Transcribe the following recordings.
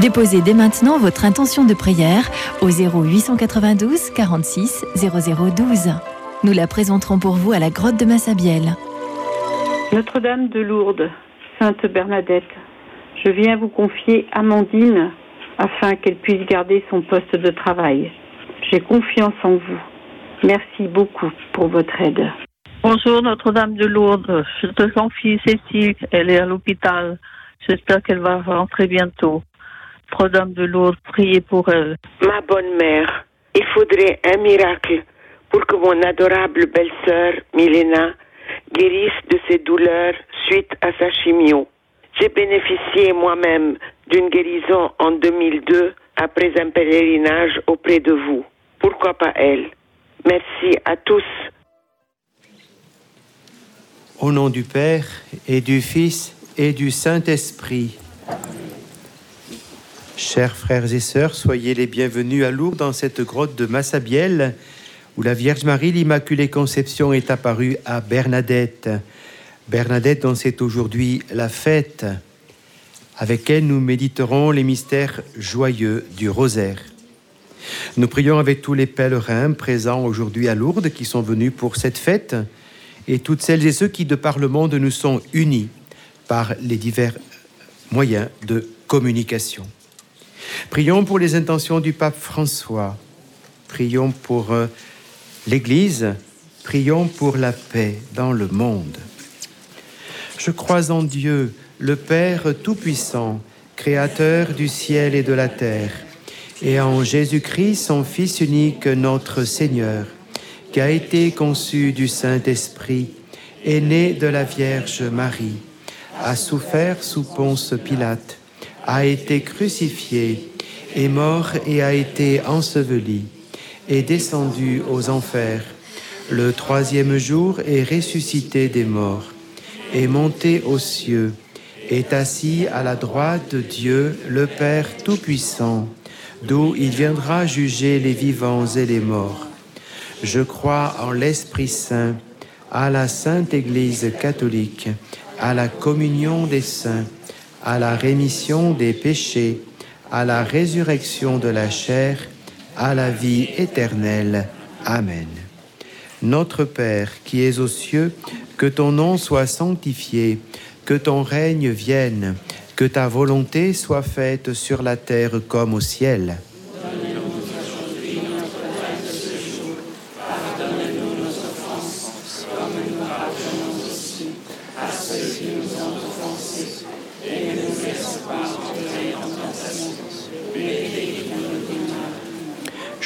Déposez dès maintenant votre intention de prière au 0892 46 0012. Nous la présenterons pour vous à la grotte de Massabielle. Notre-Dame de Lourdes, Sainte Bernadette, je viens vous confier Amandine afin qu'elle puisse garder son poste de travail. J'ai confiance en vous. Merci beaucoup pour votre aide. Bonjour Notre-Dame de Lourdes, je te confie Cécile, elle est à l'hôpital. J'espère qu'elle va rentrer bientôt. Notre-Dame de Lourdes, priez pour elle. Ma bonne mère, il faudrait un miracle pour que mon adorable belle-sœur, Milena, guérisse de ses douleurs suite à sa chimio. J'ai bénéficié moi-même d'une guérison en 2002 après un pèlerinage auprès de vous. Pourquoi pas elle? Merci à tous. Au nom du Père et du Fils et du Saint-Esprit. Chers frères et sœurs, soyez les bienvenus à Lourdes dans cette grotte de Massabielle où la Vierge Marie, l'Immaculée Conception, est apparue à Bernadette. Bernadette dont c'est aujourd'hui la fête. Avec elle, nous méditerons les mystères joyeux du rosaire. Nous prions avec tous les pèlerins présents aujourd'hui à Lourdes qui sont venus pour cette fête et toutes celles et ceux qui, de par le monde, nous sont unis par les divers moyens de communication. Prions pour les intentions du pape François. Prions pour euh, l'Église. Prions pour la paix dans le monde. Je crois en Dieu, le Père Tout-Puissant, Créateur du ciel et de la terre, et en Jésus-Christ, son Fils unique, notre Seigneur, qui a été conçu du Saint-Esprit, est né de la Vierge Marie, a souffert sous Ponce Pilate a été crucifié, est mort et a été enseveli, est descendu aux enfers. Le troisième jour est ressuscité des morts, est monté aux cieux, est assis à la droite de Dieu, le Père Tout-Puissant, d'où il viendra juger les vivants et les morts. Je crois en l'Esprit Saint, à la Sainte Église catholique, à la communion des saints à la rémission des péchés, à la résurrection de la chair, à la vie éternelle. Amen. Notre Père qui es aux cieux, que ton nom soit sanctifié, que ton règne vienne, que ta volonté soit faite sur la terre comme au ciel.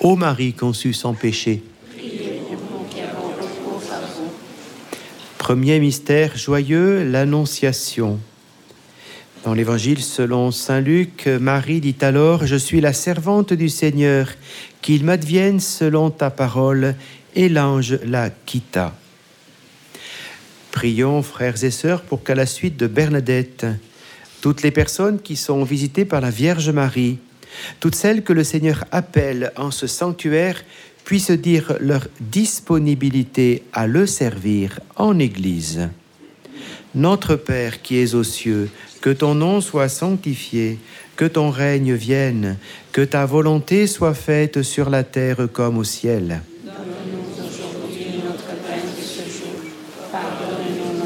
Ô Marie conçue sans péché. Premier mystère joyeux, l'Annonciation. Dans l'Évangile selon Saint Luc, Marie dit alors, Je suis la servante du Seigneur, qu'il m'advienne selon ta parole, et l'ange la quitta. Prions, frères et sœurs, pour qu'à la suite de Bernadette, toutes les personnes qui sont visitées par la Vierge Marie, toutes celles que le Seigneur appelle en ce sanctuaire, puissent dire leur disponibilité à le servir en Église. Notre Père qui es aux cieux, que ton nom soit sanctifié, que ton règne vienne, que ta volonté soit faite sur la terre comme au ciel. Donne-nous aujourd'hui notre pain de ce jour. Pardonne-nous nos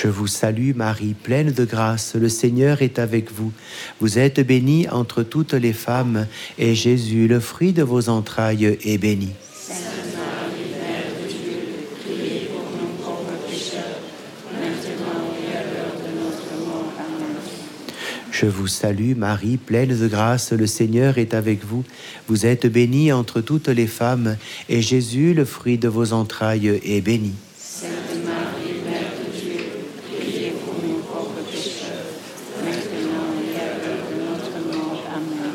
Je vous salue Marie, pleine de grâce, le Seigneur est avec vous. Vous êtes bénie entre toutes les femmes, et Jésus, le fruit de vos entrailles, est béni. Je vous salue Marie, pleine de grâce, le Seigneur est avec vous. Vous êtes bénie entre toutes les femmes, et Jésus, le fruit de vos entrailles, est béni. Sainte Marie, Mère de Dieu, priez pour nous pauvres pécheurs, maintenant et à l'heure de notre mort. Amen.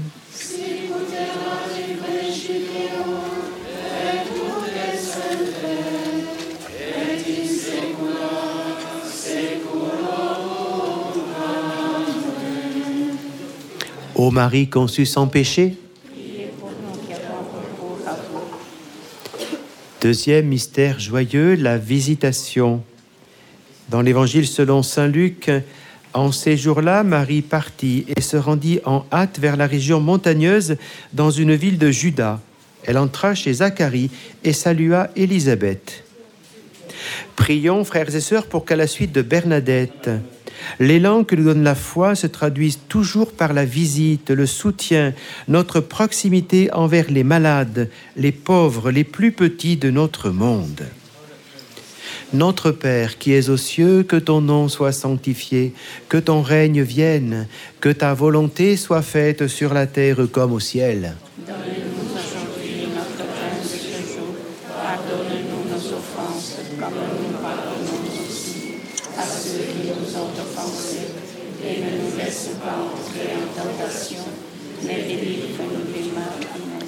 Ô Marie conçue sans péché. Deuxième mystère joyeux, la visitation. Dans l'évangile selon Saint Luc, en ces jours-là, Marie partit et se rendit en hâte vers la région montagneuse dans une ville de Juda. Elle entra chez Zacharie et salua Élisabeth. Prions, frères et sœurs, pour qu'à la suite de Bernadette, l'élan que nous donne la foi se traduise toujours par la visite, le soutien, notre proximité envers les malades, les pauvres, les plus petits de notre monde. Notre Père qui es aux cieux, que ton nom soit sanctifié, que ton règne vienne, que ta volonté soit faite sur la terre comme au ciel. Donne-nous aujourd'hui notre pain de ce jour. Pardonne-nous nos offenses, comme nous pardonnons aussi à ceux qui nous ont offensés. Et ne nous laisse pas entrer en tentation, mais délivre-nous du mal. Amen.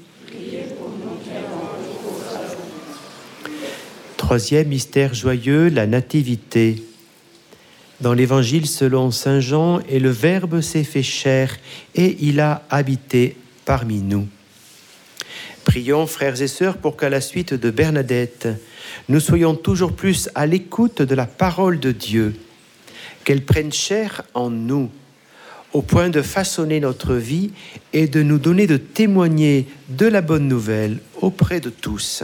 Troisième mystère joyeux, la Nativité. Dans l'Évangile selon Saint Jean, et le Verbe s'est fait chair, et il a habité parmi nous. Prions, frères et sœurs, pour qu'à la suite de Bernadette, nous soyons toujours plus à l'écoute de la parole de Dieu, qu'elle prenne chair en nous, au point de façonner notre vie et de nous donner de témoigner de la bonne nouvelle auprès de tous.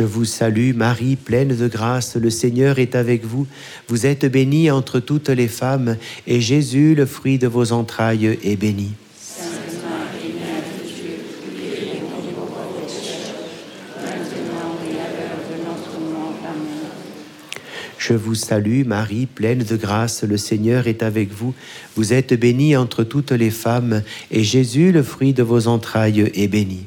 Je vous salue Marie, pleine de grâce, le Seigneur est avec vous. Vous êtes bénie entre toutes les femmes, et Jésus, le fruit de vos entrailles, est béni. Je vous salue Marie, pleine de grâce, le Seigneur est avec vous. Vous êtes bénie entre toutes les femmes, et Jésus, le fruit de vos entrailles, est béni.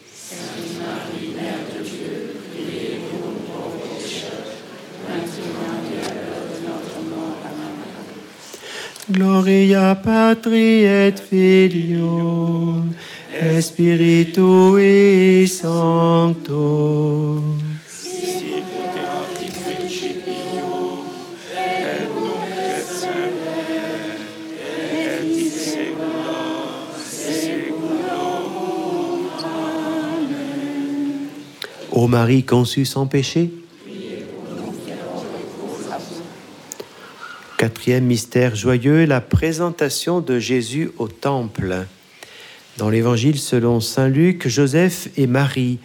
Gloria Patri et Filio, Spiritui Sancto. Ô Marie conçue sans péché, Quatrième mystère joyeux, la présentation de Jésus au temple. Dans l'évangile selon Saint Luc, Joseph et Marie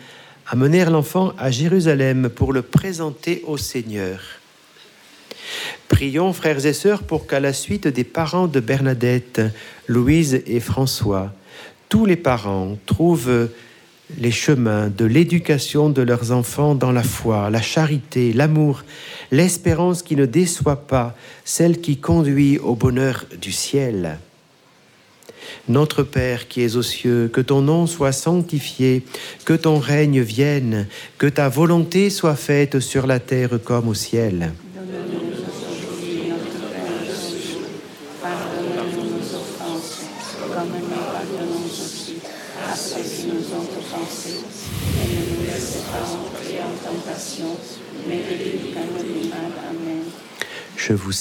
amenèrent l'enfant à Jérusalem pour le présenter au Seigneur. Prions, frères et sœurs, pour qu'à la suite des parents de Bernadette, Louise et François, tous les parents trouvent les chemins de l'éducation de leurs enfants dans la foi, la charité, l'amour, l'espérance qui ne déçoit pas, celle qui conduit au bonheur du ciel. Notre Père qui es aux cieux, que ton nom soit sanctifié, que ton règne vienne, que ta volonté soit faite sur la terre comme au ciel.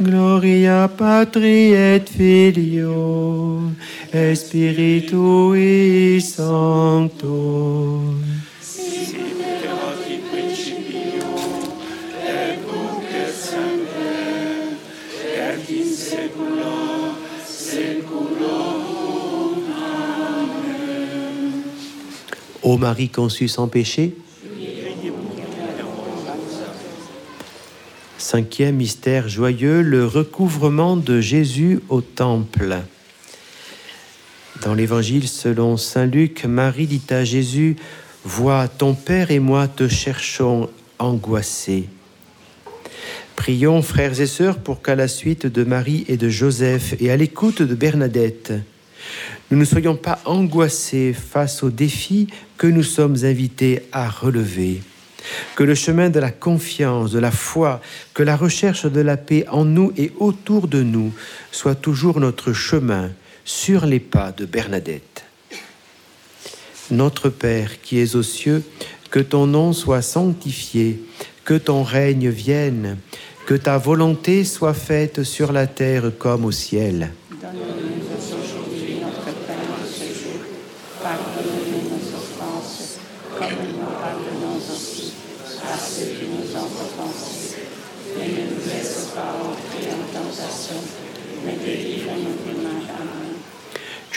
Gloria Patri et Filio, et Spiritui Sancto. Ô Marie conçue sans péché, Cinquième mystère joyeux, le recouvrement de Jésus au temple. Dans l'évangile selon Saint Luc, Marie dit à Jésus, Vois, ton Père et moi te cherchons angoissés. Prions, frères et sœurs, pour qu'à la suite de Marie et de Joseph et à l'écoute de Bernadette, nous ne soyons pas angoissés face aux défis que nous sommes invités à relever. Que le chemin de la confiance, de la foi, que la recherche de la paix en nous et autour de nous soit toujours notre chemin sur les pas de Bernadette. Notre Père qui es aux cieux, que ton nom soit sanctifié, que ton règne vienne, que ta volonté soit faite sur la terre comme au ciel. Donne-nous aujourd'hui notre pain de ce jour. Pardonne-nous nos offenses, comme nous pardonnons aussi à ceux qui nous ont offensés. Et ne nous laisse pas entrer en tentation, mais délivre-nous du mal. Amen.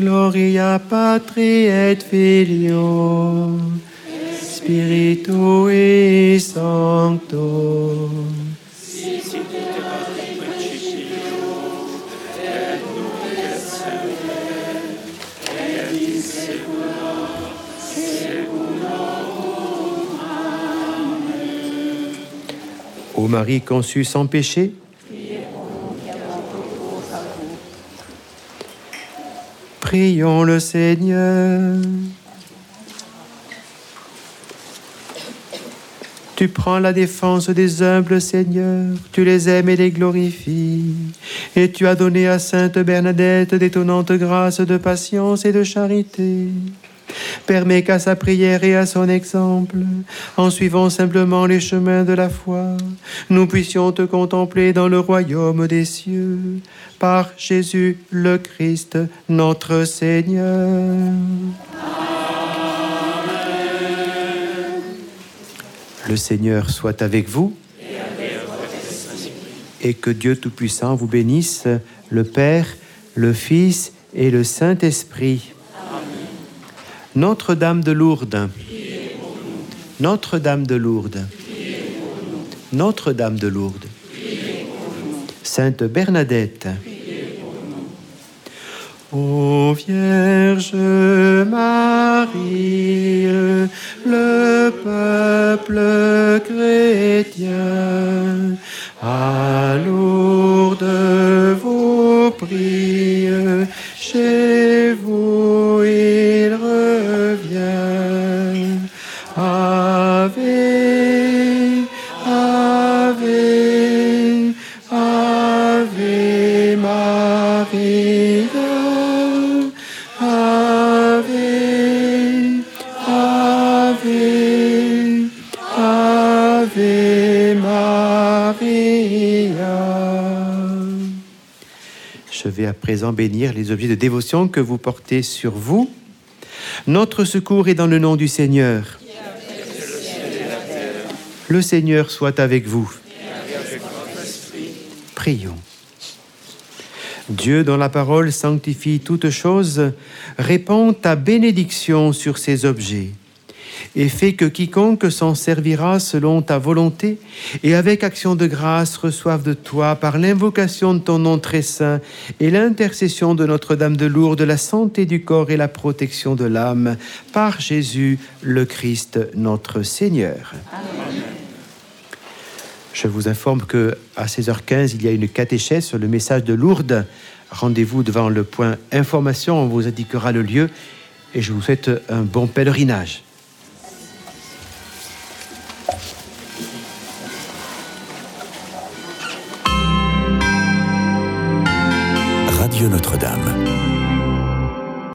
Gloria Patri et Filio, Spiritui Sancto. Ô Marie conçue sans péché, prions le Seigneur. Tu prends la défense des humbles, Seigneur, tu les aimes et les glorifies, et tu as donné à Sainte Bernadette d'étonnantes grâces de patience et de charité. Permets qu'à sa prière et à son exemple, en suivant simplement les chemins de la foi, nous puissions te contempler dans le royaume des cieux, par Jésus le Christ, notre Seigneur. Le Seigneur soit avec vous. Et que Dieu Tout-Puissant vous bénisse, le Père, le Fils et le Saint-Esprit. Notre-Dame de Lourdes. Notre-Dame de Lourdes. Notre-Dame de Lourdes. Sainte Bernadette. Ô Vierge Marie, le peuple chrétien, à Lourdes vous prie, présent bénir les objets de dévotion que vous portez sur vous. Notre secours est dans le nom du Seigneur. Le Seigneur soit avec vous. Prions. Dieu, dont la parole sanctifie toutes choses, répand ta bénédiction sur ces objets et fait que quiconque s'en servira selon ta volonté et avec action de grâce reçoive de toi par l'invocation de ton nom très saint et l'intercession de Notre-Dame de Lourdes la santé du corps et la protection de l'âme par Jésus le Christ notre Seigneur. Je vous informe que à 16h15, il y a une catéchèse sur le message de Lourdes. Rendez-vous devant le point information, on vous indiquera le lieu et je vous souhaite un bon pèlerinage.